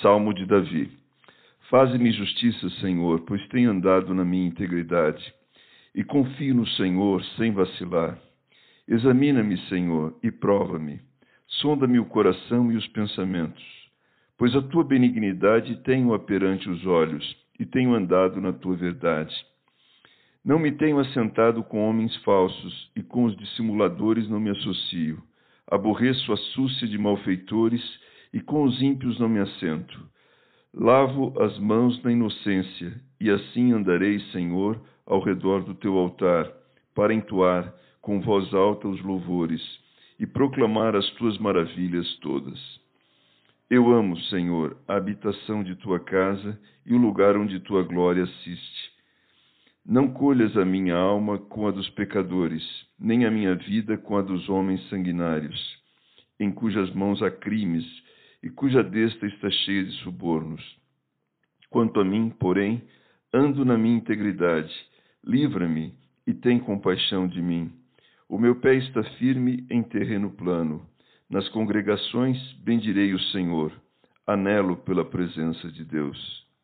Salmo de Davi Faze-me justiça, Senhor, pois tenho andado na minha integridade e confio no Senhor sem vacilar. Examina-me, Senhor, e prova-me. Sonda-me o coração e os pensamentos, pois a tua benignidade tenho-a perante os olhos e tenho andado na tua verdade. Não me tenho assentado com homens falsos e com os dissimuladores não me associo. Aborreço a súcia de malfeitores e com os ímpios não me assento. Lavo as mãos na inocência, e assim andarei, Senhor, ao redor do teu altar, para entoar com voz alta os louvores e proclamar as tuas maravilhas todas. Eu amo, Senhor, a habitação de tua casa e o lugar onde tua glória assiste. Não colhas a minha alma com a dos pecadores, nem a minha vida com a dos homens sanguinários, em cujas mãos há crimes e cuja destra está cheia de subornos. Quanto a mim, porém, ando na minha integridade. Livra-me e tem compaixão de mim. O meu pé está firme em terreno plano. Nas congregações bendirei o Senhor. Anelo pela presença de Deus.